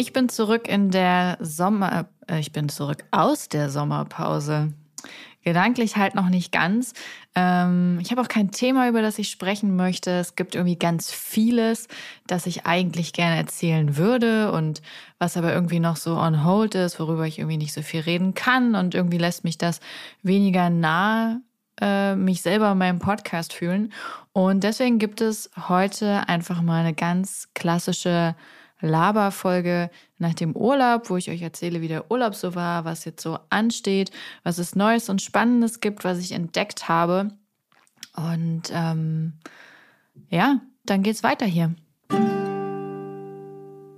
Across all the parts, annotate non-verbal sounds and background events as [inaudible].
Ich bin zurück in der Sommer, äh, ich bin zurück aus der Sommerpause. Gedanklich halt noch nicht ganz. Ähm, ich habe auch kein Thema, über das ich sprechen möchte. Es gibt irgendwie ganz vieles, das ich eigentlich gerne erzählen würde und was aber irgendwie noch so on hold ist, worüber ich irgendwie nicht so viel reden kann. Und irgendwie lässt mich das weniger nah äh, mich selber in meinem Podcast fühlen. Und deswegen gibt es heute einfach mal eine ganz klassische Laberfolge nach dem Urlaub, wo ich euch erzähle, wie der Urlaub so war, was jetzt so ansteht, was es Neues und Spannendes gibt, was ich entdeckt habe. Und ähm, ja, dann geht's weiter hier.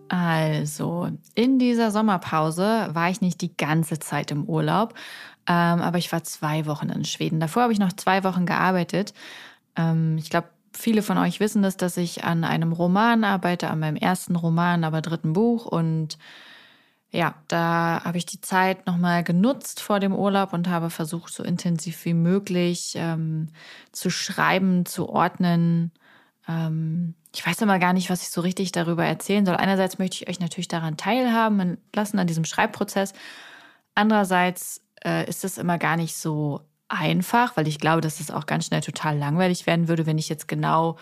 Also, in dieser Sommerpause war ich nicht die ganze Zeit im Urlaub, ähm, aber ich war zwei Wochen in Schweden. Davor habe ich noch zwei Wochen gearbeitet. Ähm, ich glaube, Viele von euch wissen das, dass ich an einem Roman arbeite, an meinem ersten Roman, aber dritten Buch. Und ja, da habe ich die Zeit nochmal genutzt vor dem Urlaub und habe versucht, so intensiv wie möglich ähm, zu schreiben, zu ordnen. Ähm, ich weiß immer gar nicht, was ich so richtig darüber erzählen soll. Einerseits möchte ich euch natürlich daran teilhaben lassen, an diesem Schreibprozess. Andererseits äh, ist es immer gar nicht so einfach, weil ich glaube, dass es auch ganz schnell total langweilig werden würde, wenn ich jetzt genau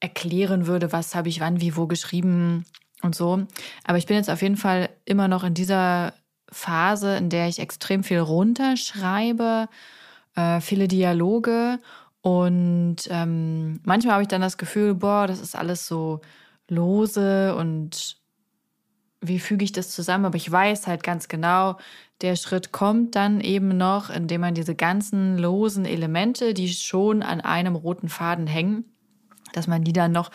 erklären würde, was habe ich wann, wie, wo geschrieben und so. Aber ich bin jetzt auf jeden Fall immer noch in dieser Phase, in der ich extrem viel runterschreibe, äh, viele Dialoge und ähm, manchmal habe ich dann das Gefühl, boah, das ist alles so lose und wie füge ich das zusammen? Aber ich weiß halt ganz genau, der Schritt kommt dann eben noch, indem man diese ganzen losen Elemente, die schon an einem roten Faden hängen, dass man die dann noch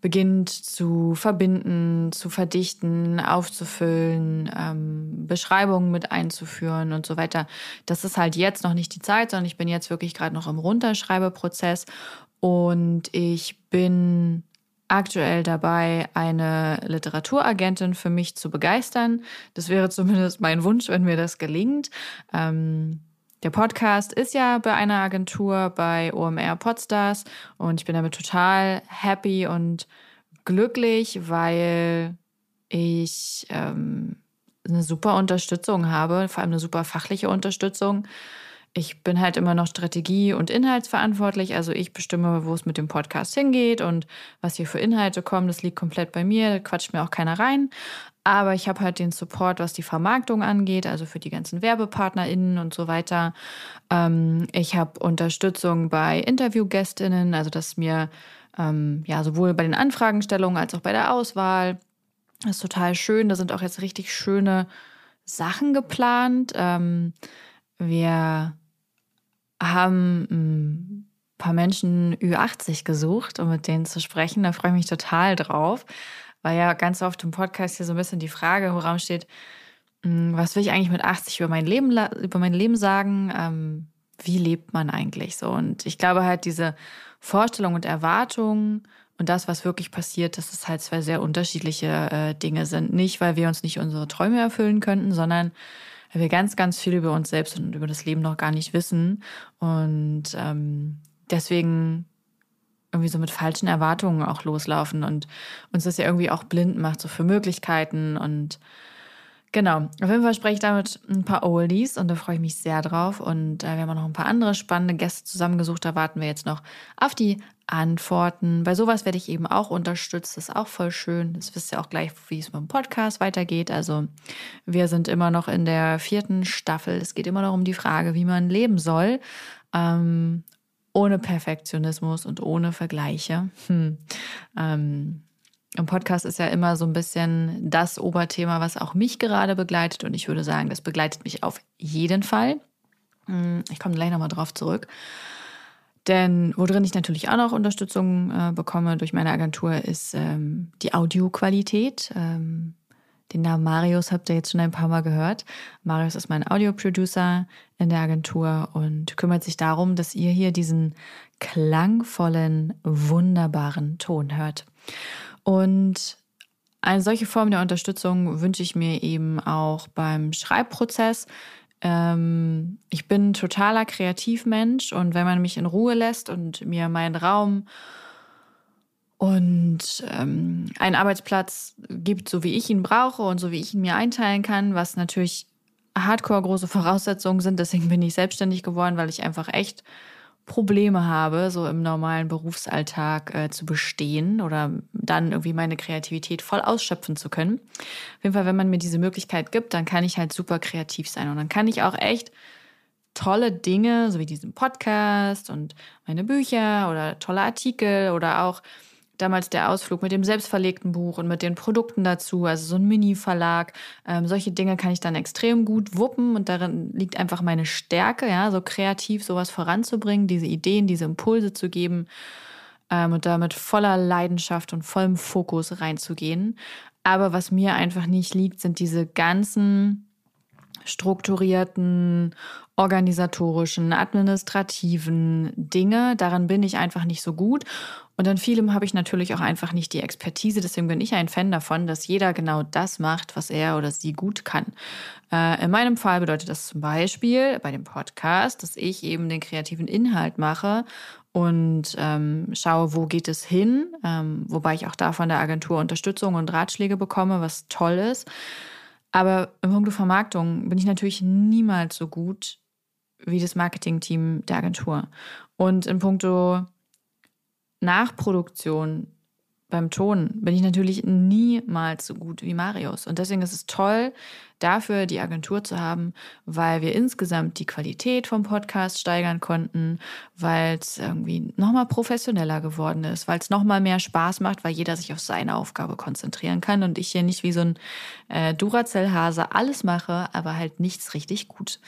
beginnt zu verbinden, zu verdichten, aufzufüllen, ähm, Beschreibungen mit einzuführen und so weiter. Das ist halt jetzt noch nicht die Zeit, sondern ich bin jetzt wirklich gerade noch im Runterschreibeprozess und ich bin aktuell dabei, eine Literaturagentin für mich zu begeistern. Das wäre zumindest mein Wunsch, wenn mir das gelingt. Ähm, der Podcast ist ja bei einer Agentur bei OMR Podstars und ich bin damit total happy und glücklich, weil ich ähm, eine super Unterstützung habe, vor allem eine super fachliche Unterstützung ich bin halt immer noch Strategie- und Inhaltsverantwortlich. Also ich bestimme, wo es mit dem Podcast hingeht und was hier für Inhalte kommen. Das liegt komplett bei mir. Da quatscht mir auch keiner rein. Aber ich habe halt den Support, was die Vermarktung angeht, also für die ganzen WerbepartnerInnen und so weiter. Ähm, ich habe Unterstützung bei Interviewgästinnen, also dass mir ähm, ja sowohl bei den Anfragenstellungen als auch bei der Auswahl. Das ist total schön. Da sind auch jetzt richtig schöne Sachen geplant. Ähm, wir haben ein paar Menschen Ü80 gesucht, um mit denen zu sprechen. Da freue ich mich total drauf, weil ja ganz oft im Podcast hier so ein bisschen die Frage im Raum steht, hm, was will ich eigentlich mit 80 über mein Leben, über mein Leben sagen? Ähm, wie lebt man eigentlich so? Und ich glaube halt, diese Vorstellung und Erwartung und das, was wirklich passiert, dass es halt zwei sehr unterschiedliche äh, Dinge sind. Nicht, weil wir uns nicht unsere Träume erfüllen könnten, sondern weil wir ganz, ganz viel über uns selbst und über das Leben noch gar nicht wissen. Und ähm, deswegen irgendwie so mit falschen Erwartungen auch loslaufen und uns das ja irgendwie auch blind macht, so für Möglichkeiten und Genau, auf jeden Fall spreche ich damit ein paar Oldies und da freue ich mich sehr drauf. Und äh, wir haben auch noch ein paar andere spannende Gäste zusammengesucht. Da warten wir jetzt noch auf die Antworten. Bei sowas werde ich eben auch unterstützt. Das ist auch voll schön. Das wisst ihr auch gleich, wie es mit dem Podcast weitergeht. Also wir sind immer noch in der vierten Staffel. Es geht immer noch um die Frage, wie man leben soll. Ähm, ohne Perfektionismus und ohne Vergleiche. Hm. Ähm, im Podcast ist ja immer so ein bisschen das Oberthema, was auch mich gerade begleitet. Und ich würde sagen, das begleitet mich auf jeden Fall. Hm, ich komme gleich nochmal drauf zurück. Denn worin ich natürlich auch noch Unterstützung äh, bekomme durch meine Agentur, ist ähm, die Audioqualität. Ähm, Den Namen Marius habt ihr jetzt schon ein paar Mal gehört. Marius ist mein Audioproducer in der Agentur und kümmert sich darum, dass ihr hier diesen klangvollen, wunderbaren Ton hört. Und eine solche Form der Unterstützung wünsche ich mir eben auch beim Schreibprozess. Ähm, ich bin totaler Kreativmensch und wenn man mich in Ruhe lässt und mir meinen Raum und ähm, einen Arbeitsplatz gibt, so wie ich ihn brauche und so wie ich ihn mir einteilen kann, was natürlich hardcore große Voraussetzungen sind. Deswegen bin ich selbstständig geworden, weil ich einfach echt Probleme habe, so im normalen Berufsalltag äh, zu bestehen oder dann irgendwie meine Kreativität voll ausschöpfen zu können. Auf jeden Fall, wenn man mir diese Möglichkeit gibt, dann kann ich halt super kreativ sein und dann kann ich auch echt tolle Dinge, so wie diesen Podcast und meine Bücher oder tolle Artikel oder auch damals der Ausflug mit dem selbstverlegten Buch und mit den Produkten dazu, also so ein Mini-Verlag. Ähm, solche Dinge kann ich dann extrem gut wuppen und darin liegt einfach meine Stärke, ja, so kreativ sowas voranzubringen, diese Ideen, diese Impulse zu geben ähm, und damit voller Leidenschaft und vollem Fokus reinzugehen. Aber was mir einfach nicht liegt, sind diese ganzen strukturierten, organisatorischen, administrativen Dinge. Daran bin ich einfach nicht so gut. Und an vielem habe ich natürlich auch einfach nicht die Expertise. Deswegen bin ich ein Fan davon, dass jeder genau das macht, was er oder sie gut kann. Äh, in meinem Fall bedeutet das zum Beispiel bei dem Podcast, dass ich eben den kreativen Inhalt mache und ähm, schaue, wo geht es hin. Ähm, wobei ich auch da von der Agentur Unterstützung und Ratschläge bekomme, was toll ist. Aber im Punkt Vermarktung bin ich natürlich niemals so gut wie das Marketingteam der Agentur. Und in puncto Nachproduktion beim Ton bin ich natürlich niemals so gut wie Marius. Und deswegen ist es toll, dafür die Agentur zu haben, weil wir insgesamt die Qualität vom Podcast steigern konnten, weil es irgendwie nochmal professioneller geworden ist, weil es nochmal mehr Spaß macht, weil jeder sich auf seine Aufgabe konzentrieren kann und ich hier nicht wie so ein äh, Duracell-Hase alles mache, aber halt nichts richtig gut.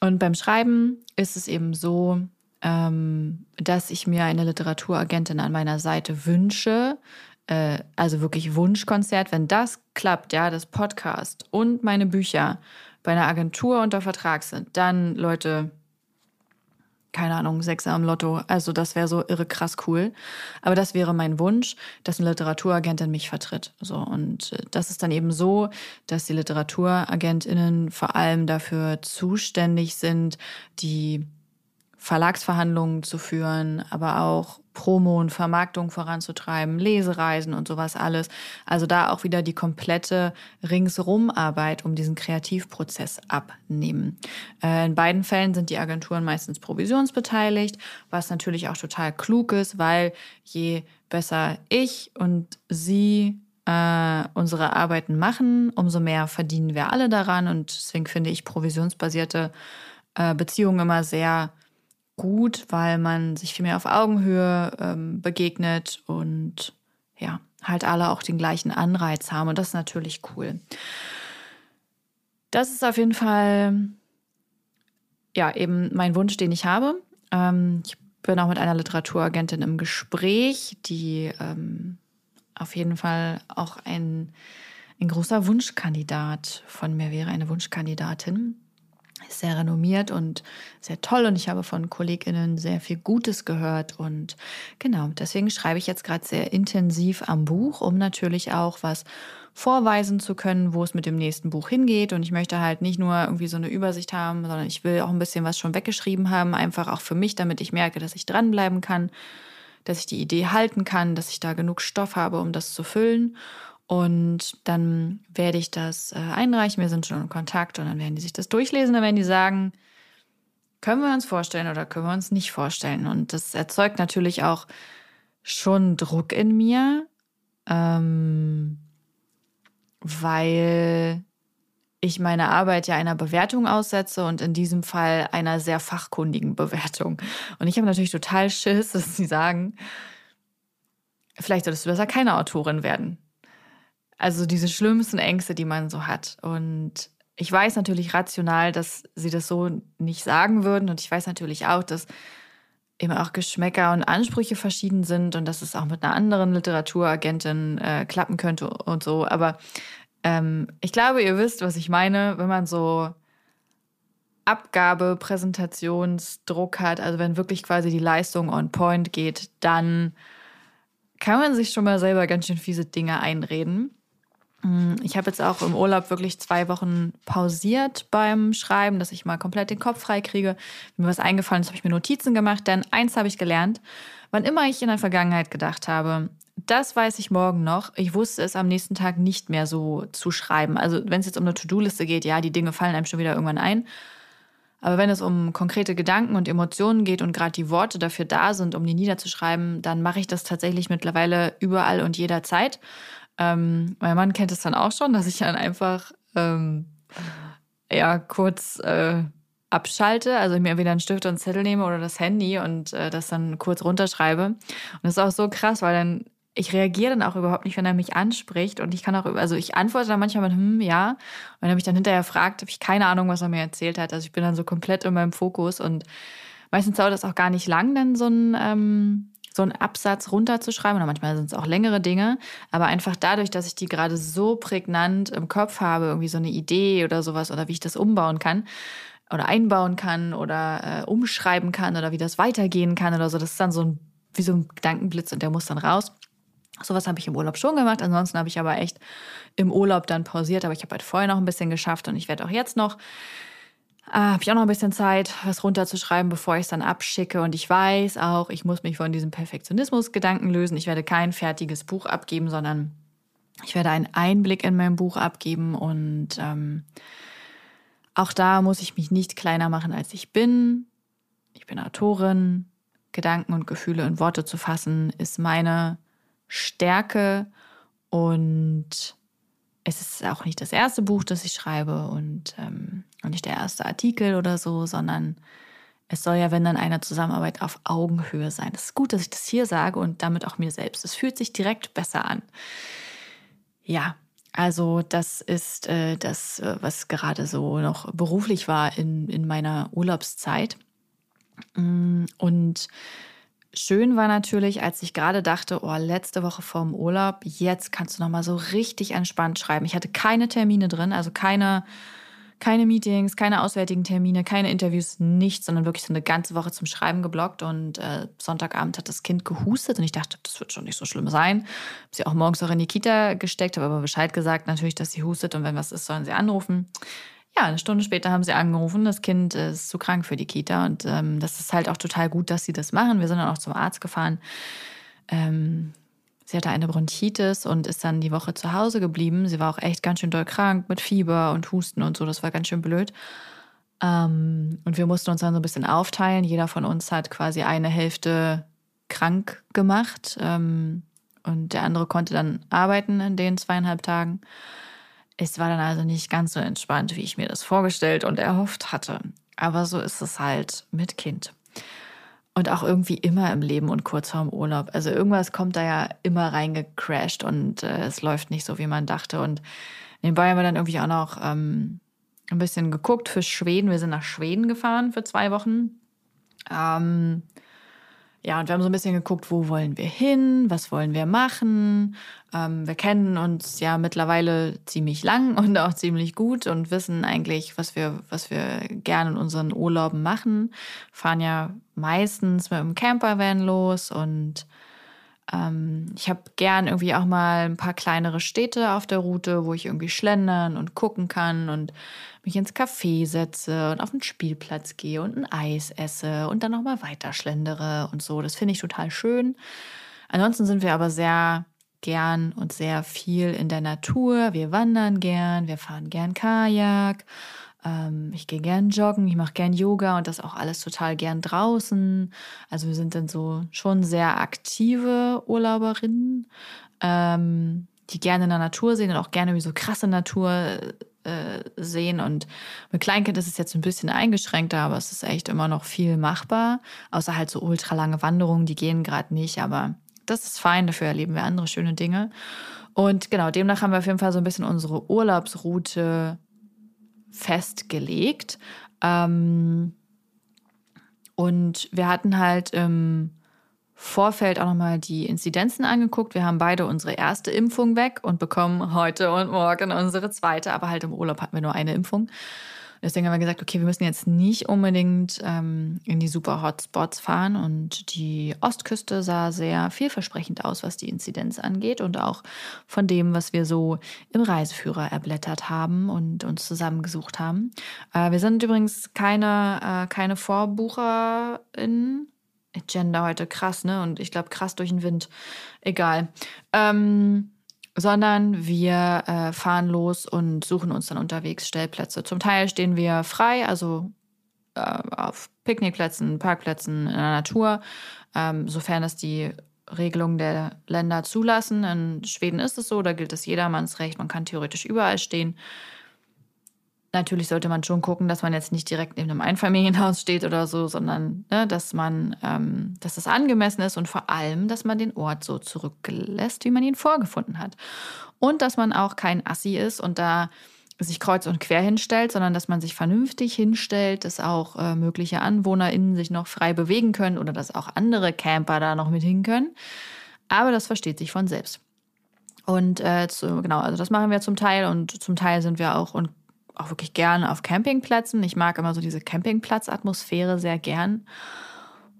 Und beim Schreiben ist es eben so, ähm, dass ich mir eine Literaturagentin an meiner Seite wünsche. Äh, also wirklich Wunschkonzert. Wenn das klappt, ja, das Podcast und meine Bücher bei einer Agentur unter Vertrag sind, dann, Leute, keine Ahnung, Sechser am Lotto. Also das wäre so irre krass cool. Aber das wäre mein Wunsch, dass eine Literaturagentin mich vertritt. So und äh, das ist dann eben so, dass die Literaturagentinnen vor allem dafür zuständig sind, die Verlagsverhandlungen zu führen, aber auch Promo und Vermarktung voranzutreiben, Lesereisen und sowas alles. Also da auch wieder die komplette Ringsrumarbeit um diesen Kreativprozess abnehmen. Äh, in beiden Fällen sind die Agenturen meistens provisionsbeteiligt, was natürlich auch total klug ist, weil je besser ich und sie äh, unsere Arbeiten machen, umso mehr verdienen wir alle daran. Und deswegen finde ich provisionsbasierte äh, Beziehungen immer sehr gut, weil man sich viel mehr auf Augenhöhe ähm, begegnet und ja, halt alle auch den gleichen Anreiz haben. Und das ist natürlich cool. Das ist auf jeden Fall ja eben mein Wunsch, den ich habe. Ähm, ich bin auch mit einer Literaturagentin im Gespräch, die ähm, auf jeden Fall auch ein, ein großer Wunschkandidat von mir wäre, eine Wunschkandidatin ist sehr renommiert und sehr toll und ich habe von KollegInnen sehr viel Gutes gehört und genau, deswegen schreibe ich jetzt gerade sehr intensiv am Buch, um natürlich auch was vorweisen zu können, wo es mit dem nächsten Buch hingeht und ich möchte halt nicht nur irgendwie so eine Übersicht haben, sondern ich will auch ein bisschen was schon weggeschrieben haben, einfach auch für mich, damit ich merke, dass ich dranbleiben kann, dass ich die Idee halten kann, dass ich da genug Stoff habe, um das zu füllen und dann werde ich das äh, einreichen. Wir sind schon in Kontakt und dann werden die sich das durchlesen. Dann werden die sagen, können wir uns vorstellen oder können wir uns nicht vorstellen. Und das erzeugt natürlich auch schon Druck in mir, ähm, weil ich meine Arbeit ja einer Bewertung aussetze und in diesem Fall einer sehr fachkundigen Bewertung. Und ich habe natürlich total Schiss, [laughs] dass sie sagen, vielleicht solltest du besser keine Autorin werden. Also diese schlimmsten Ängste, die man so hat. Und ich weiß natürlich rational, dass sie das so nicht sagen würden. Und ich weiß natürlich auch, dass eben auch Geschmäcker und Ansprüche verschieden sind und dass es auch mit einer anderen Literaturagentin äh, klappen könnte und so. Aber Ähm, ich glaube, ihr wisst, was ich meine, wenn man so Abgabe, Präsentationsdruck hat, also wenn wirklich quasi die Leistung on point geht, dann kann man sich schon mal selber ganz schön fiese Dinge einreden. Hm, ich habe jetzt auch im Urlaub wirklich zwei Wochen pausiert beim Schreiben, dass ich mal komplett den Kopf frei kriege. Mir was eingefallen ist, habe ich mir Notizen gemacht, denn eins habe ich gelernt. Wann immer ich in der Vergangenheit gedacht habe, das weiß ich morgen noch. Ich wusste es am nächsten Tag nicht mehr so zu schreiben. Also wenn es jetzt um eine To-Do-Liste geht, ja, die Dinge fallen einem schon wieder irgendwann ein. Aber wenn es um konkrete Gedanken und Emotionen geht und gerade die Worte dafür da sind, um die niederzuschreiben, dann mache ich das tatsächlich mittlerweile überall und jederzeit. Ähm, mein Mann kennt es dann auch schon, dass ich dann einfach ähm, ja kurz äh, abschalte, also mir wieder einen Stift und einen Zettel nehme oder das Handy und äh, das dann kurz runterschreibe. Und das ist auch so krass, weil dann ich reagiere dann auch überhaupt nicht, wenn er mich anspricht. Und ich kann auch, also ich antworte dann manchmal mit, hm, ja. Und wenn er mich dann hinterher fragt, habe ich keine Ahnung, was er mir erzählt hat. Also ich bin dann so komplett in meinem Fokus und meistens dauert das auch gar nicht lang, dann so ein, ähm, so einen Absatz runterzuschreiben. Oder manchmal sind es auch längere Dinge. Aber einfach dadurch, dass ich die gerade so prägnant im Kopf habe, irgendwie so eine Idee oder sowas oder wie ich das umbauen kann, oder einbauen kann oder äh, umschreiben kann oder wie das weitergehen kann oder so. Das ist dann so ein, wie so ein Gedankenblitz und der muss dann raus. Sowas habe ich im Urlaub schon gemacht. Ansonsten habe ich aber echt im Urlaub dann pausiert. Aber ich habe halt vorher noch ein bisschen geschafft und ich werde auch jetzt noch, äh, habe ich auch noch ein bisschen Zeit, was runterzuschreiben, bevor ich es dann abschicke. Und ich weiß auch, ich muss mich von diesem Perfektionismus-Gedanken lösen. Ich werde kein fertiges Buch abgeben, sondern ich werde einen Einblick in mein Buch abgeben. Und ähm, auch da muss ich mich nicht kleiner machen, als ich bin. Ich bin Autorin. Gedanken und Gefühle in Worte zu fassen, ist meine Stärke und es ist auch nicht das erste Buch, das ich schreibe und ähm, nicht der erste Artikel oder so, sondern es soll ja, wenn dann eine Zusammenarbeit auf Augenhöhe sein. Es ist gut, dass ich das hier sage und damit auch mir selbst. Es fühlt sich direkt besser an. Ja, also das ist äh, das, äh, was gerade so noch beruflich war in, in meiner Urlaubszeit. Mm, und Schön war natürlich, als ich gerade dachte, oh, letzte Woche vorm Urlaub, jetzt kannst du noch mal so richtig entspannt schreiben. Ich hatte keine Termine drin, also keine, keine Meetings, keine auswärtigen Termine, keine Interviews, nichts, sondern wirklich so eine ganze Woche zum Schreiben geblockt. Und äh, Sonntagabend hat das Kind gehustet und ich dachte, das wird schon nicht so schlimm sein. Habe sie auch morgens auch in die Kita gesteckt, habe aber Bescheid gesagt natürlich, dass sie hustet und wenn was ist, sollen sie anrufen. Ja, eine Stunde später haben sie angerufen, das Kind ist zu krank für die Kita und ähm, das ist halt auch total gut, dass sie das machen. Wir sind dann auch zum Arzt gefahren. Ähm, sie hatte eine Bronchitis und ist dann die Woche zu Hause geblieben. Sie war auch echt ganz schön doll krank mit Fieber und Husten und so. Das war ganz schön blöd. Ähm, und wir mussten uns dann so ein bisschen aufteilen. Jeder von uns hat quasi eine Hälfte krank gemacht ähm, und der andere konnte dann arbeiten in den zweieinhalb Tagen. Es war dann also nicht ganz so entspannt, wie ich mir das vorgestellt und erhofft hatte. Aber so ist es halt mit Kind. Und auch irgendwie immer im Leben und kurz vorm Urlaub. Also irgendwas kommt da ja immer reingecrashed und äh, es läuft nicht so, wie man dachte. Und nebenbei haben wir dann irgendwie auch noch ähm, ein bisschen geguckt für Schweden. Wir sind nach Schweden gefahren für zwei Wochen. Ähm, ja, und wir haben so ein bisschen geguckt, wo wollen wir hin, was wollen wir machen. Ähm, wir kennen uns ja mittlerweile ziemlich lang [laughs] und auch ziemlich gut und wissen eigentlich, was wir, was wir gerne in unseren Urlauben machen. Fahren ja meistens mit einem Campervan los und ähm, ich habe gern irgendwie auch mal ein paar kleinere Städte auf der Route, wo ich irgendwie schlendern und gucken kann und mich ins Café setze und auf den Spielplatz gehe und ein Eis esse und dann nochmal weiter schlendere und so. Das finde ich total schön. Ansonsten sind wir aber sehr gern und sehr viel in der Natur. Wir wandern gern, wir fahren gern Kajak. Ähm, ich gehe gern joggen, ich mache gern Yoga und das auch alles total gern draußen. Also wir sind dann so schon sehr aktive Urlauberinnen, ähm, die gerne in der Natur sehen und auch gerne wie so krasse Natur äh, sehen. Und mit Kleinkind ist es jetzt ein bisschen eingeschränkter, aber es ist echt immer noch viel machbar. Außer halt so ultralange Wanderungen, die gehen gerade nicht, aber das ist fein, dafür erleben wir andere schöne Dinge. Und genau, demnach haben wir auf jeden Fall so ein bisschen unsere Urlaubsroute festgelegt. Ähm, und wir hatten halt im Vorfeld auch nochmal die Inzidenzen angeguckt. Wir haben beide unsere erste Impfung weg und bekommen heute und morgen unsere zweite, aber halt im Urlaub hatten wir nur eine Impfung. Deswegen haben wir gesagt, okay, wir müssen jetzt nicht unbedingt ähm, in die super Hotspots fahren. Und die Ostküste sah sehr vielversprechend aus, was die Inzidenz angeht und auch von dem, was wir so im Reiseführer erblättert haben und uns zusammengesucht haben. Äh, wir sind übrigens keine, äh, keine VorbucherInnen. Gender heute krass, ne? Und ich glaube, krass durch den Wind. Egal. Ähm, sondern wir äh, fahren los und suchen uns dann unterwegs Stellplätze. Zum Teil stehen wir frei, also äh, auf Picknickplätzen, Parkplätzen in der Natur, ähm, sofern es die Regelungen der Länder zulassen. In Schweden ist es so, da gilt das jedermannsrecht, man kann theoretisch überall stehen. Natürlich sollte man schon gucken, dass man jetzt nicht direkt neben einem Einfamilienhaus steht oder so, sondern ne, dass man, ähm, dass es angemessen ist und vor allem, dass man den Ort so zurücklässt, wie man ihn vorgefunden hat. Und dass man auch kein Assi ist und da sich kreuz und quer hinstellt, sondern dass man sich vernünftig hinstellt, dass auch äh, mögliche AnwohnerInnen sich noch frei bewegen können oder dass auch andere Camper da noch mit hin können. Aber das versteht sich von selbst. Und äh, zu, genau, also das machen wir zum Teil und zum Teil sind wir auch und auch wirklich gern auf Campingplätzen. Ich mag immer so diese Campingplatzatmosphäre sehr gern.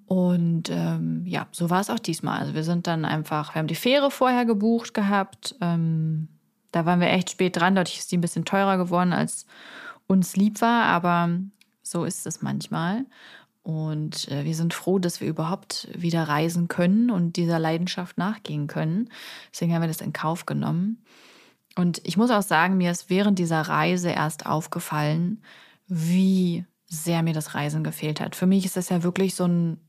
Und ähm, ja, so war es auch diesmal. Also wir sind dann einfach, wir haben die Fähre vorher gebucht gehabt. Ähm, da waren wir echt spät dran. Dadurch ist die ein bisschen teurer geworden, als uns lieb war. Aber so ist es manchmal. Und äh, wir sind froh, dass wir überhaupt wieder reisen können und dieser Leidenschaft nachgehen können. Deswegen haben wir das in Kauf genommen. Und ich muss auch sagen, mir ist während dieser Reise erst aufgefallen, wie sehr mir das Reisen gefehlt hat. Für mich ist das ja wirklich so ein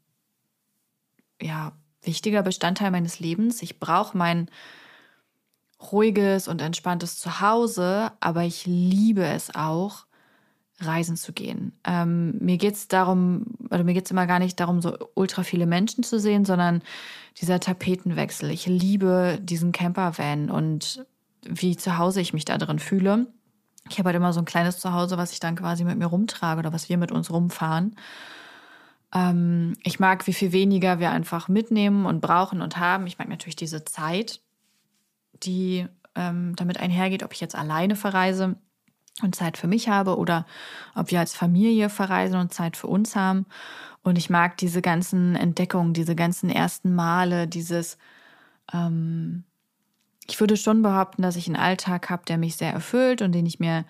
ja, wichtiger Bestandteil meines Lebens. Ich brauche mein ruhiges und entspanntes Zuhause, aber ich liebe es auch, reisen zu gehen. Ähm, mir geht es darum, oder mir geht es immer gar nicht darum, so ultra viele Menschen zu sehen, sondern dieser Tapetenwechsel. Ich liebe diesen Campervan und wie zu Hause ich mich da drin fühle. Ich habe halt immer so ein kleines Zuhause, was ich dann quasi mit mir rumtrage oder was wir mit uns rumfahren. Ähm, ich mag, wie viel weniger wir einfach mitnehmen und brauchen und haben. Ich mag natürlich diese Zeit, die ähm, damit einhergeht, ob ich jetzt alleine verreise und Zeit für mich habe oder ob wir als Familie verreisen und Zeit für uns haben. Und ich mag diese ganzen Entdeckungen, diese ganzen ersten Male, dieses ähm, ich würde schon behaupten, dass ich einen Alltag habe, der mich sehr erfüllt und den ich mir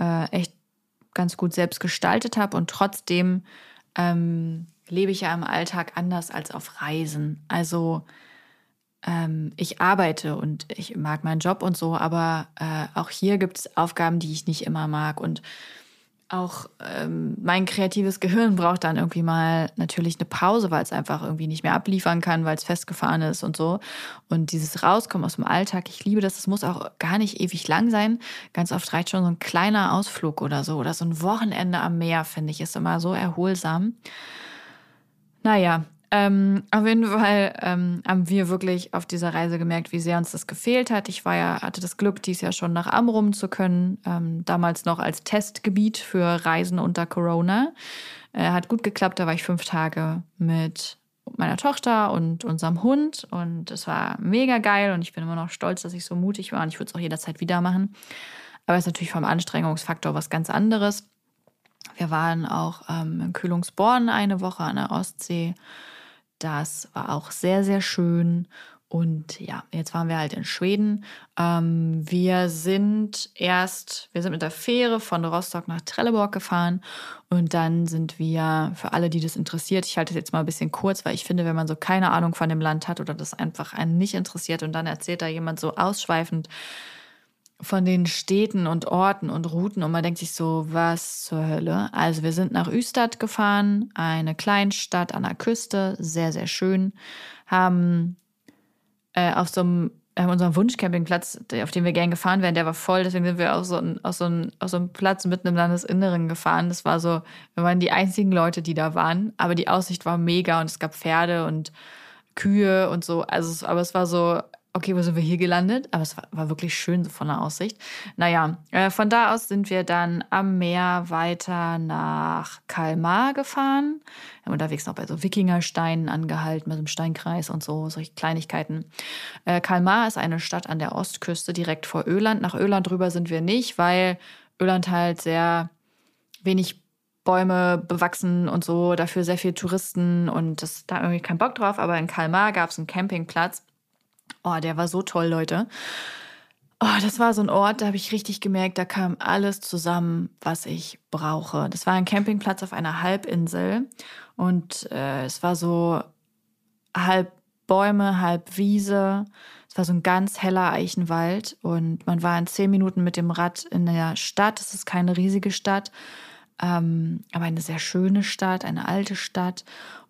äh, echt ganz gut selbst gestaltet habe. Und trotzdem ähm, lebe ich ja im Alltag anders als auf Reisen. Also ähm, ich arbeite und ich mag meinen Job und so, aber äh, auch hier gibt es Aufgaben, die ich nicht immer mag. Und auch ähm, mein kreatives Gehirn braucht dann irgendwie mal natürlich eine Pause, weil es einfach irgendwie nicht mehr abliefern kann, weil es festgefahren ist und so. Und dieses Rauskommen aus dem Alltag, ich liebe das, es muss auch gar nicht ewig lang sein. Ganz oft reicht schon so ein kleiner Ausflug oder so oder so ein Wochenende am Meer, finde ich, ist immer so erholsam. Naja, ähm, auf jeden Fall ähm, haben wir wirklich auf dieser Reise gemerkt, wie sehr uns das gefehlt hat. Ich war ja, hatte das Glück, dies Jahr schon nach Amrum zu können, ähm, damals noch als Testgebiet für Reisen unter Corona. Äh, hat gut geklappt, da war ich fünf Tage mit meiner Tochter und unserem Hund und es war mega geil und ich bin immer noch stolz, dass ich so mutig war und ich würde es auch jederzeit wieder machen. Aber es ist natürlich vom Anstrengungsfaktor was ganz anderes. Wir waren auch ähm, in Kühlungsborn eine Woche an der Ostsee das war auch sehr, sehr schön. Und ja, jetzt waren wir halt in Schweden. Ähm, wir sind erst, wir sind mit der Fähre von Rostock nach Trelleborg gefahren und dann sind wir, für alle, die das interessiert, ich halte es jetzt mal ein bisschen kurz, weil ich finde, wenn man so keine Ahnung von dem Land hat oder das einfach einen nicht interessiert und dann erzählt da jemand so ausschweifend, von den Städten und Orten und Routen und man denkt sich so, was zur Hölle? Also wir sind nach Üstad gefahren, eine Kleinstadt an der Küste, sehr, sehr schön, haben äh, auf so einem äh, unserem Wunschcampingplatz, auf dem wir gern gefahren wären, der war voll, deswegen sind wir auf so, ein, auf, so ein, auf so einem Platz mitten im Landesinneren gefahren. Das war so, wir waren die einzigen Leute, die da waren, aber die Aussicht war mega und es gab Pferde und Kühe und so. Also, aber es war so, okay, wo sind wir hier gelandet? Aber es war, wirklich schön von der Aussicht. Naja, äh, von da aus sind wir dann am Meer weiter nach Kalmar gefahren. Wir haben unterwegs noch bei so Wikingersteinen angehalten, mit so einem Steinkreis und so, solche Kleinigkeiten. Äh, Kalmar ist eine Stadt an der Ostküste, direkt vor Öland. Nach Öland drüber sind wir nicht, weil Öland halt sehr wenig Bäume bewachsen und so, dafür sehr viele Touristen und das da irgendwie kein Bock drauf. Aber in Kalmar gab es einen Campingplatz Oh, der war so toll, Leute. Oh, das war so ein Ort, da habe ich richtig gemerkt, da kam alles zusammen, was ich brauche. Das war ein Campingplatz auf einer Halbinsel und äh, es war so halb Bäume, halb Wiese. Es war so ein ganz heller Eichenwald und man war in zehn Minuten mit dem Rad in der Stadt. Es ist keine riesige Stadt, ähm, aber eine sehr schöne Stadt, eine alte Stadt.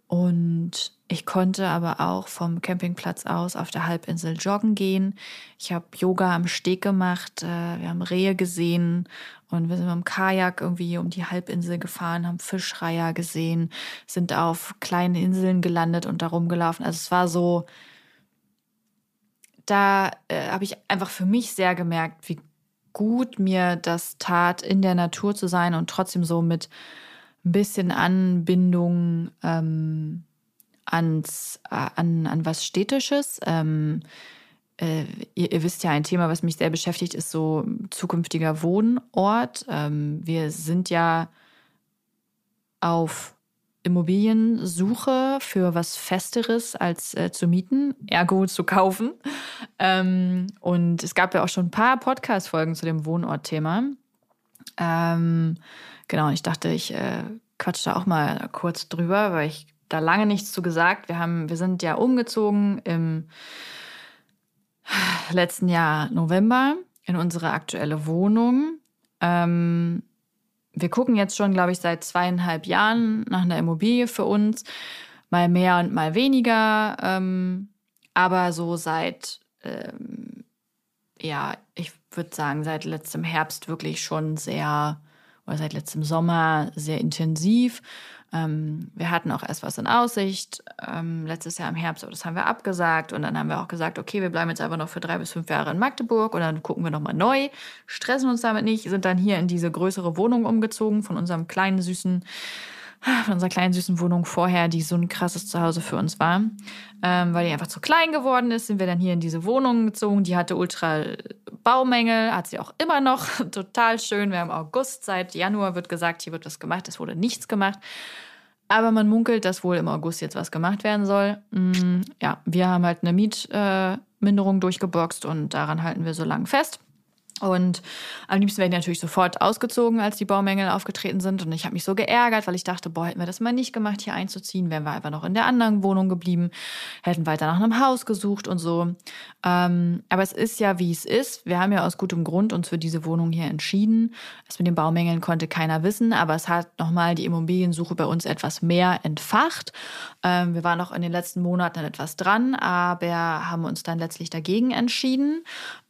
Und ich konnte aber auch vom Campingplatz aus auf der Halbinsel joggen gehen. Ich habe Yoga am Steg gemacht. Äh, wir haben Rehe gesehen und wir sind mit dem Kajak irgendwie um die Halbinsel gefahren, haben Fischreiher gesehen, sind auf kleinen Inseln gelandet und da rumgelaufen. Also es war so, da äh, habe ich einfach für mich sehr gemerkt, wie gut mir das tat, in der Natur zu sein und trotzdem so mit ein bisschen Anbindung ähm, ans, äh, an, an was Städtisches. Ähm, äh, ihr, ihr, wisst ja, ein Thema, was mich sehr beschäftigt, ist so zukünftiger Wohnort. Ähm, wir sind ja auf Immobiliensuche für was Festeres als äh, zu mieten, ergo zu kaufen. Ähm, und es gab ja auch schon ein paar Podcast-Folgen zu dem Wohnortthema. Ähm, genau, ich dachte, ich äh, quatsch da auch mal kurz drüber, weil ich da lange nichts zu gesagt. Wir haben, wir sind ja umgezogen im letzten Jahr November in unsere aktuelle Wohnung. Ähm, wir gucken jetzt schon, glaube ich, seit zweieinhalb Jahren nach einer Immobilie für uns. Mal mehr und mal weniger. Ähm, aber so seit, ähm, ja, ich würde sagen, seit letztem Herbst wirklich schon sehr, oder seit letztem Sommer sehr intensiv. Ähm, wir hatten auch erst was in Aussicht ähm, letztes Jahr im Herbst, aber das haben wir abgesagt. Und dann haben wir auch gesagt, okay, wir bleiben jetzt einfach noch für drei bis fünf Jahre in Magdeburg und dann gucken wir nochmal neu, stressen uns damit nicht, sind dann hier in diese größere Wohnung umgezogen von unserem kleinen, süßen von unserer kleinen süßen Wohnung vorher, die so ein krasses Zuhause für uns war. Ähm, weil die einfach zu klein geworden ist, sind wir dann hier in diese Wohnung gezogen. Die hatte ultra Baumängel, hat sie auch immer noch. [laughs] Total schön. Wir haben August, seit Januar wird gesagt, hier wird was gemacht. Es wurde nichts gemacht. Aber man munkelt, dass wohl im August jetzt was gemacht werden soll. Mm, ja, wir haben halt eine Mietminderung äh, durchgeboxt und daran halten wir so lange fest. Und am liebsten wäre ich natürlich sofort ausgezogen, als die Baumängel aufgetreten sind. Und ich habe mich so geärgert, weil ich dachte, boah, hätten wir das mal nicht gemacht, hier einzuziehen, wären wir einfach noch in der anderen Wohnung geblieben, hätten weiter nach einem Haus gesucht und so. Ähm, aber es ist ja, wie es ist. Wir haben ja aus gutem Grund uns für diese Wohnung hier entschieden. Das mit den Baumängeln konnte keiner wissen, aber es hat nochmal die Immobiliensuche bei uns etwas mehr entfacht. Ähm, wir waren noch in den letzten Monaten etwas dran, aber haben uns dann letztlich dagegen entschieden.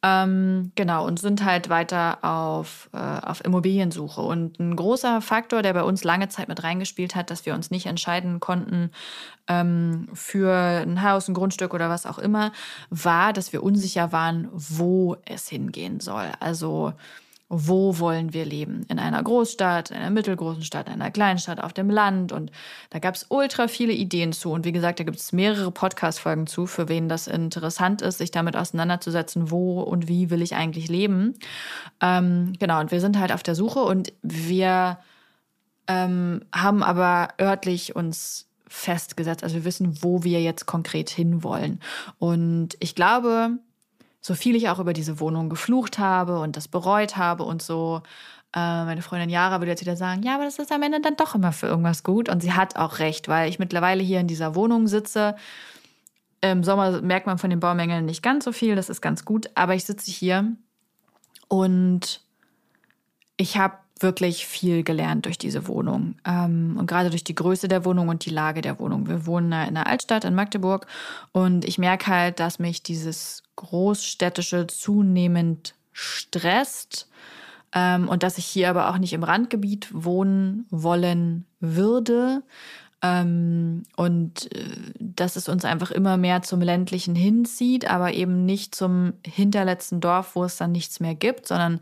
Ähm, genau, und sind halt weiter auf, äh, auf Immobiliensuche. Und ein großer Faktor, der bei uns lange Zeit mit reingespielt hat, dass wir uns nicht entscheiden konnten ähm, für ein Haus, ein Grundstück oder was auch immer, war, dass wir unsicher waren, wo es hingehen soll. Also wo wollen wir leben? In einer Großstadt, in einer mittelgroßen Stadt, in einer kleinen Stadt, auf dem Land. Und da gab es ultra viele Ideen zu. Und wie gesagt, da gibt es mehrere Podcast-Folgen zu, für wen das interessant ist, sich damit auseinanderzusetzen, wo und wie will ich eigentlich leben. Ähm, genau, und wir sind halt auf der Suche und wir ähm, haben aber örtlich uns festgesetzt. Also wir wissen, wo wir jetzt konkret hinwollen. Und ich glaube, so viel ich auch über diese Wohnung geflucht habe und das bereut habe und so. Äh, meine Freundin Jara würde jetzt wieder sagen, ja, aber das ist am Ende dann doch immer für irgendwas gut. Und sie hat auch recht, weil ich mittlerweile hier in dieser Wohnung sitze. Im Sommer merkt man von den Baumängeln nicht ganz so viel, das ist ganz gut. Aber ich sitze hier und ich habe wirklich viel gelernt durch diese Wohnung. Ähm, und gerade durch die Größe der Wohnung und die Lage der Wohnung. Wir wohnen in einer Altstadt in Magdeburg und ich merke halt, dass mich dieses Großstädtische zunehmend stresst ähm, und dass ich hier aber auch nicht im Randgebiet wohnen wollen würde. Ähm, und äh, dass es uns einfach immer mehr zum ländlichen hinzieht, aber eben nicht zum hinterletzten Dorf, wo es dann nichts mehr gibt, sondern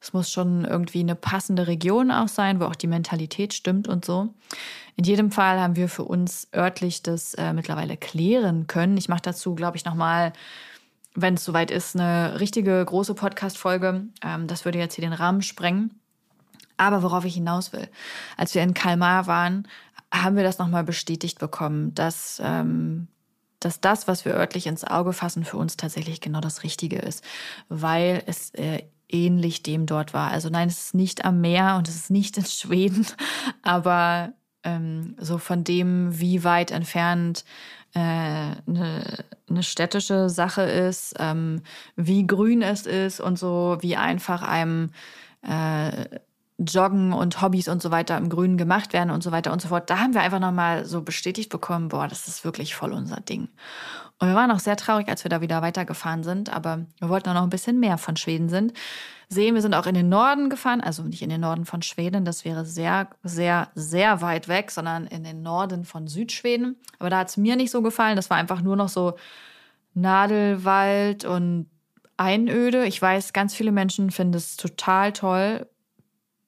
es muss schon irgendwie eine passende Region auch sein, wo auch die Mentalität stimmt und so. In jedem Fall haben wir für uns örtlich das äh, mittlerweile klären können. Ich mache dazu, glaube ich, nochmal, wenn es soweit ist, eine richtige große Podcast-Folge. Ähm, das würde jetzt hier den Rahmen sprengen. Aber worauf ich hinaus will, als wir in Kalmar waren, haben wir das nochmal bestätigt bekommen, dass, ähm, dass das, was wir örtlich ins Auge fassen, für uns tatsächlich genau das Richtige ist, weil es äh, ähnlich dem dort war. Also nein, es ist nicht am Meer und es ist nicht in Schweden, [laughs] aber ähm, so von dem, wie weit entfernt eine, äh, eine städtische Sache ist, ähm, wie grün es ist und so, wie einfach einem äh, Joggen und Hobbys und so weiter im Grünen gemacht werden und so weiter und so fort. Da haben wir einfach nochmal so bestätigt bekommen, boah, das ist wirklich voll unser Ding. Und wir waren auch sehr traurig, als wir da wieder weitergefahren sind, aber wir wollten auch noch ein bisschen mehr von Schweden sind. Sehen, wir sind auch in den Norden gefahren, also nicht in den Norden von Schweden, das wäre sehr, sehr, sehr weit weg, sondern in den Norden von Südschweden. Aber da hat es mir nicht so gefallen. Das war einfach nur noch so Nadelwald und Einöde. Ich weiß, ganz viele Menschen finden es total toll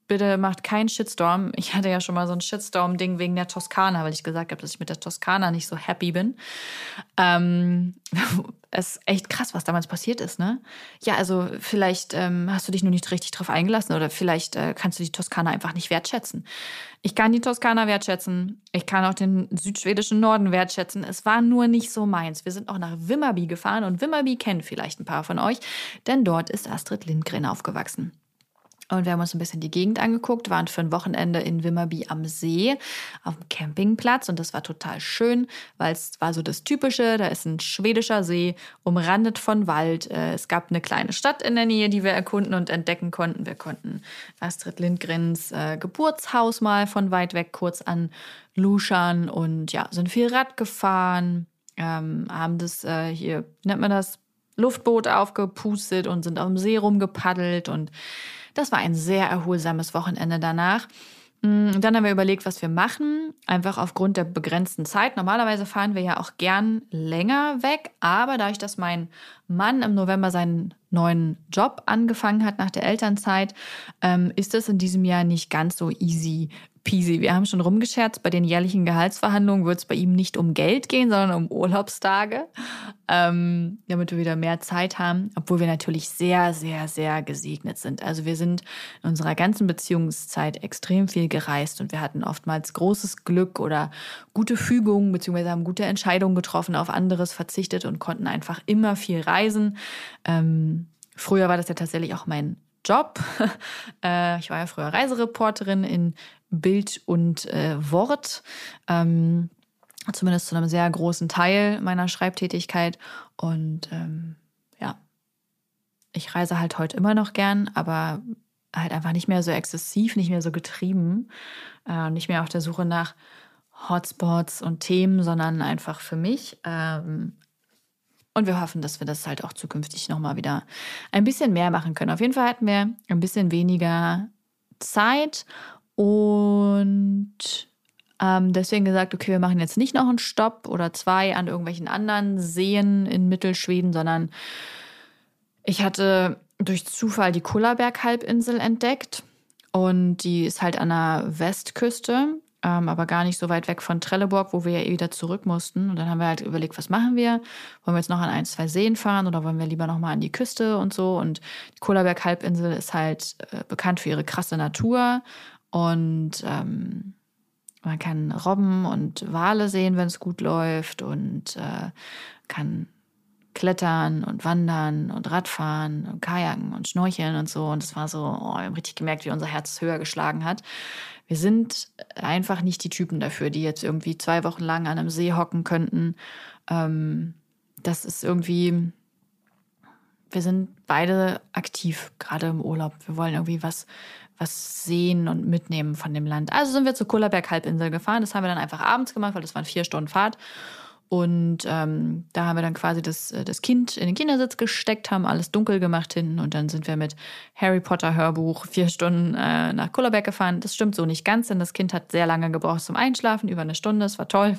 bitte macht keinen Shitstorm. Ich hatte ja schon mal so ein Shitstorm-Ding wegen der Toskana, weil ich gesagt habe, dass ich mit der Toskana nicht so happy bin. Ähm, [laughs] es ist echt krass, was damals passiert ist, ne? Ja, also vielleicht ähm, hast du dich nur nicht richtig drauf eingelassen oder vielleicht äh, kannst du die Toskana einfach nicht wertschätzen. Ich kann die Toskana wertschätzen. Ich kann auch den südschwedischen Norden wertschätzen. Es war nur nicht so meins. Wir sind auch nach Wimmerby gefahren und Wimmerby kennen vielleicht ein paar von euch, denn dort ist Astrid Lindgren aufgewachsen. Und wir haben uns ein bisschen die Gegend angeguckt, waren für ein Wochenende in Wimmerby am See auf dem Campingplatz und das war total schön, weil es war so das Typische, da ist ein schwedischer See, umrandet von Wald. Äh, es gab eine kleine Stadt in der Nähe, die wir erkunden und entdecken konnten. Wir konnten Astrid Lindgrens äh, Geburtshaus mal von weit weg kurz an luschern und ja, sind viel Rad gefahren, ähm, haben das äh, hier, nennt man das, Luftboot aufgepustet und sind auf dem See rumgepaddelt und das war ein sehr erholsames Wochenende danach. Mm, dann haben wir überlegt, was wir machen, einfach aufgrund der begrenzten Zeit. Normalerweise fahren wir ja auch gern länger weg, aber dadurch, dass mein Mann im November seinen neuen Job angefangen hat nach der Elternzeit, ähm, ist es in diesem Jahr nicht ganz so easy peasy. Wir haben schon rumgescherzt, bei den jährlichen Gehaltsverhandlungen wird es bei ihm nicht um Geld gehen, sondern um Urlaubstage, ähm, damit wir wieder mehr Zeit haben, obwohl wir natürlich sehr, sehr, sehr gesegnet sind. Also wir sind in unserer ganzen Beziehungszeit extrem viel gereist und wir hatten oftmals großes Glück oder gute Fügungen, beziehungsweise haben gute Entscheidungen getroffen, auf anderes verzichtet und konnten einfach immer viel reisen. Ähm, früher war das ja tatsächlich auch mein Job. [laughs] Äh, ich war ja früher Reisereporterin in Bild und äh, Wort. Ähm, zumindest zu einem sehr großen Teil meiner Schreibtätigkeit. Und ähm, ja, ich reise halt heute immer noch gern, aber halt einfach nicht mehr so exzessiv, nicht mehr so getrieben, äh, nicht mehr auf der Suche nach Hotspots und Themen, sondern einfach für mich. Ähm, und wir hoffen, dass wir das halt auch zukünftig nochmal wieder ein bisschen mehr machen können. Auf jeden Fall hatten wir ein bisschen weniger Zeit und ähm, deswegen gesagt, okay, wir machen jetzt nicht noch einen Stopp oder zwei an irgendwelchen anderen Seen in Mittelschweden, sondern ich hatte durch Zufall die Kullaberg-Halbinsel entdeckt und die ist halt an der Westküste, ähm, aber gar nicht so weit weg von Trelleborg, wo wir ja eh wieder zurück mussten. Und dann haben wir halt überlegt, was machen wir? Wollen wir jetzt noch an ein, zwei Seen fahren oder wollen wir lieber noch mal an die Küste und so? Und die Kullaberg-Halbinsel ist halt äh, bekannt für ihre krasse Natur und ähm, man kann Robben und Wale sehen, wenn es gut läuft und äh, kann klettern und wandern und Radfahren und Kajaken und Schnorcheln und so. Und es war so, oh, wir haben richtig gemerkt, wie unser Herz höher geschlagen hat. Wir sind einfach nicht die Typen dafür, die jetzt irgendwie zwei Wochen lang an einem See hocken könnten. Ähm, das ist irgendwie, wir sind beide aktiv, gerade im Urlaub. Wir wollen irgendwie was, was sehen und mitnehmen von dem Land. Also sind wir zur Kullerberg-Halbinsel gefahren. Das haben wir dann einfach abends gemacht, weil das waren vier Stunden Fahrt. Und ähm, da haben wir dann quasi das, äh, das Kind in den Kindersitz gesteckt, haben alles dunkel gemacht hinten und dann sind wir mit Harry Potter Hörbuch vier Stunden äh, nach Kullerberg gefahren. Das stimmt so nicht ganz, denn das Kind hat sehr lange gebraucht zum Einschlafen, über eine Stunde, das war toll.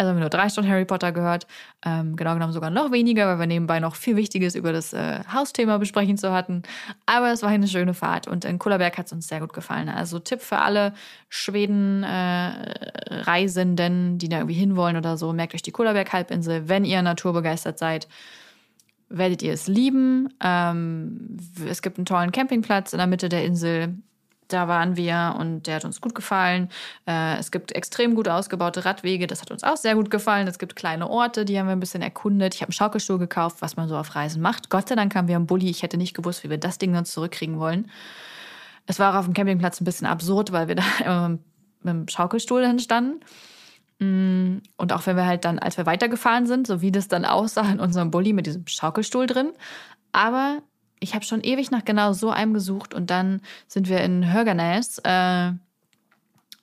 Also haben wir nur drei Stunden Harry Potter gehört. Ähm, genau genommen sogar noch weniger, weil wir nebenbei noch viel Wichtiges über das äh, Hausthema besprechen zu hatten. Aber es war eine schöne Fahrt und in Kullerberg hat es uns sehr gut gefallen. Also Tipp für alle Schweden-Reisenden, äh, die da irgendwie hinwollen oder so, merkt euch die Kullerberg-Halbinsel. Wenn ihr naturbegeistert seid, werdet ihr es lieben. Ähm, es gibt einen tollen Campingplatz in der Mitte der Insel. Da waren wir und der hat uns gut gefallen. Äh, es gibt extrem gut ausgebaute Radwege, das hat uns auch sehr gut gefallen. Es gibt kleine Orte, die haben wir ein bisschen erkundet. Ich habe einen Schaukelstuhl gekauft, was man so auf Reisen macht. Gott sei Dank haben wir einen Bulli. Ich hätte nicht gewusst, wie wir das Ding sonst zurückkriegen wollen. Es war auf dem Campingplatz ein bisschen absurd, weil wir [laughs] da immer mit dem Schaukelstuhl hinstanden. Mm, und auch wenn wir halt dann, als wir weitergefahren sind, so wie das dann aussah in unserem Bulli mit diesem Schaukelstuhl drin. Aber ich habe schon ewig nach genau so einem gesucht und dann sind wir in Höganäs, äh,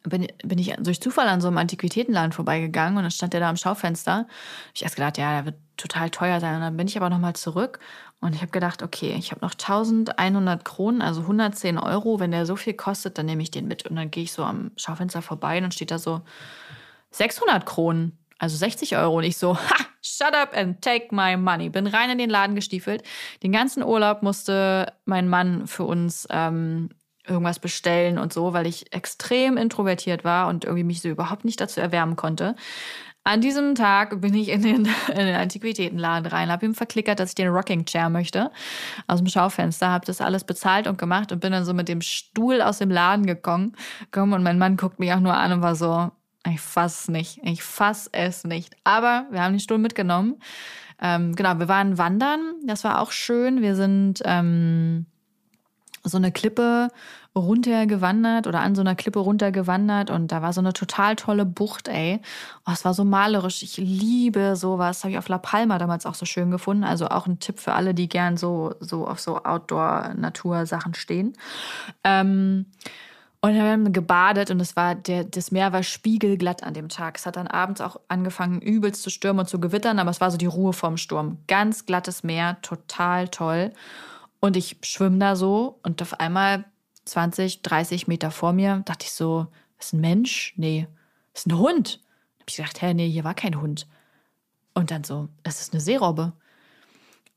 bin, bin ich durch Zufall an so einem Antiquitätenladen vorbeigegangen und dann stand der da am Schaufenster. Ich erst gedacht, ja, der wird total teuer sein. Und dann bin ich aber nochmal zurück und ich habe gedacht, okay, ich habe noch 1100 Kronen, also 110 Euro. Wenn der so viel kostet, dann nehme ich den mit. Und dann gehe ich so am Schaufenster vorbei und dann steht da so 600 Kronen, also 60 Euro. Und ich so, [laughs] ha, shut up and take my money. Bin rein in den Laden gestiefelt. Den ganzen Urlaub musste mein Mann für uns ähm, irgendwas bestellen und so, weil ich extrem introvertiert war und irgendwie mich so überhaupt nicht dazu erwärmen konnte. An diesem Tag bin ich in den, [laughs] in den Antiquitätenladen rein, habe ihm verklickert, dass ich den Rocking Chair möchte aus dem Schaufenster, habe das alles bezahlt und gemacht und bin dann so mit dem Stuhl aus dem Laden gekommen, gekommen und mein Mann guckt mich auch nur an und war so, ich fass es nicht. Ich fass es nicht. Aber wir haben den Stuhl mitgenommen. Ähm, genau, wir waren wandern. Das war auch schön. Wir sind ähm, so eine Klippe runtergewandert oder an so einer Klippe runtergewandert und da war so eine total tolle Bucht, ey. Oh, es war so malerisch. Ich liebe sowas. Habe ich auf La Palma damals auch so schön gefunden. Also auch ein Tipp für alle, die gern so, so auf so Outdoor-Natur-Sachen stehen. Ähm, und wir haben gebadet und es war der, das Meer war spiegelglatt an dem Tag. Es hat dann abends auch angefangen, übelst zu stürmen und zu gewittern, aber es war so die Ruhe vorm Sturm. Ganz glattes Meer, total toll. Und ich schwimme da so und auf einmal 20, 30 Meter vor mir dachte ich so, ist ein Mensch? Nee, ist ein Hund. Da habe ich gedacht, hä, nee, hier war kein Hund. Und dann so, es ist eine Seerobbe.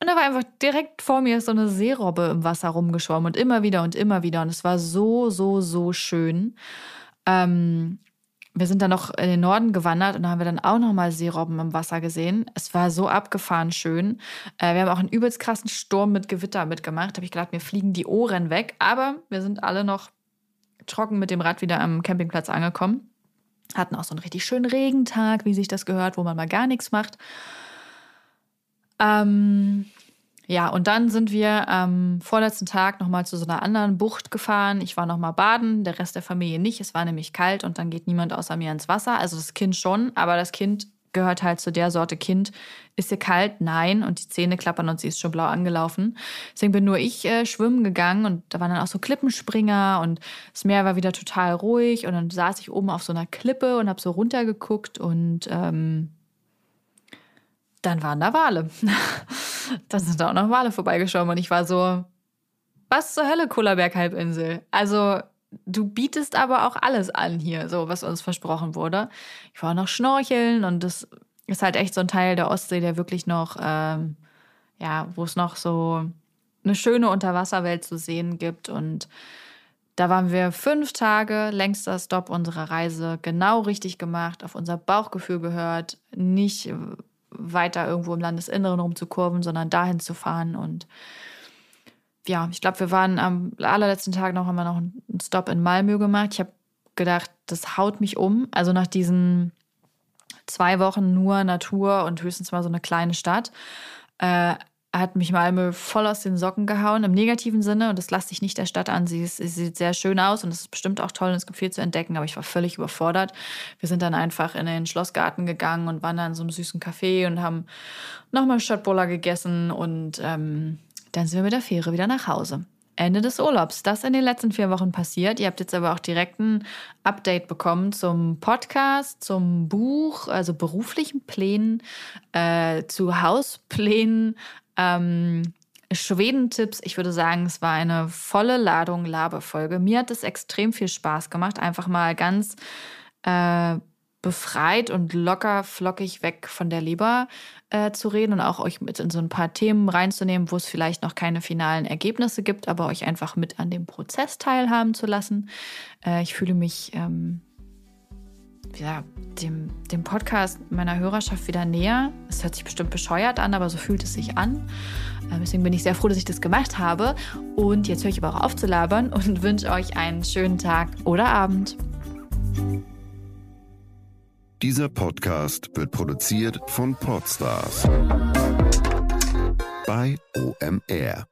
Und da war einfach direkt vor mir so eine Seerobbe im Wasser rumgeschwommen und immer wieder und immer wieder. Und es war so, so, so schön. Ähm, wir sind dann noch in den Norden gewandert und da haben wir dann auch nochmal Seerobben im Wasser gesehen. Es war so abgefahren schön. Äh, wir haben auch einen übelst krassen Sturm mit Gewitter mitgemacht. Da habe ich gedacht, mir fliegen die Ohren weg. Aber wir sind alle noch trocken mit dem Rad wieder am Campingplatz angekommen. Hatten auch so einen richtig schönen Regentag, wie sich das gehört, wo man mal gar nichts macht. Ähm, ja, und dann sind wir am vorletzten Tag nochmal zu so einer anderen Bucht gefahren. Ich war nochmal baden, der Rest der Familie nicht. Es war nämlich kalt und dann geht niemand außer mir ins Wasser. Also das Kind schon, aber das Kind gehört halt zu der Sorte Kind. Ist ihr kalt? Nein. Und die Zähne klappern und sie ist schon blau angelaufen. Deswegen bin nur ich äh, schwimmen gegangen und da waren dann auch so Klippenspringer und das Meer war wieder total ruhig. Und dann saß ich oben auf so einer Klippe und habe so runtergeguckt und ähm, dann waren da Wale. [laughs] dann sind da auch noch Wale vorbeigeschwommen und ich war so, was zur Hölle, Kullerberg-Halbinsel? Also, du bietest aber auch alles an hier, so was uns versprochen wurde. Ich war noch schnorcheln und das ist halt echt so ein Teil der Ostsee, der wirklich noch, ähm, ja, wo es noch so eine schöne Unterwasserwelt zu sehen gibt und da waren wir fünf Tage, längster Stopp unserer Reise, genau richtig gemacht, auf unser Bauchgefühl gehört, nicht weiter irgendwo im Landesinneren rumzukurven, sondern dahin zu fahren. Und ja, ich glaube, wir waren am allerletzten Tag noch, haben wir noch einen Stop in Malmö gemacht. Ich habe gedacht, das haut mich um. Also nach diesen zwei Wochen nur Natur und höchstens mal so eine kleine Stadt, äh, hat mich Malmö voll aus den Socken gehauen, im negativen Sinne. Und das lasse ich nicht der Stadt an. Sie, ist, sie sieht sehr schön aus und es ist bestimmt auch toll und es gibt viel zu entdecken, aber ich war völlig überfordert. Wir sind dann einfach in den Schlossgarten gegangen und waren dann in so einem süßen Café und haben nochmal Schottbuller gegessen und ähm, dann sind wir mit der Fähre wieder nach Hause. Ende des Urlaubs. Das in den letzten vier Wochen passiert. Ihr habt jetzt aber auch direkt ein Update bekommen zum Podcast, zum Buch, also beruflichen Plänen, äh, zu Hausplänen, ähm, Schweden-Tipps. Ich würde sagen, es war eine volle Ladung Laberfolge. Mir hat es extrem viel Spaß gemacht, einfach mal ganz äh, befreit und locker, flockig weg von der Leber äh, zu reden und auch euch mit in so ein paar Themen reinzunehmen, wo es vielleicht noch keine finalen Ergebnisse gibt, aber euch einfach mit an dem Prozess teilhaben zu lassen. Äh, ich fühle mich ähm, ja, dem, dem Podcast meiner Hörerschaft wieder näher. Es hört sich bestimmt bescheuert an, aber so fühlt es sich an. Äh, deswegen bin ich sehr froh, dass ich das gemacht habe. Und jetzt höre ich aber auch auf zu labern [laughs] und wünsche euch einen schönen Tag oder Abend. Dieser Podcast wird produziert von Podstars bei OMR.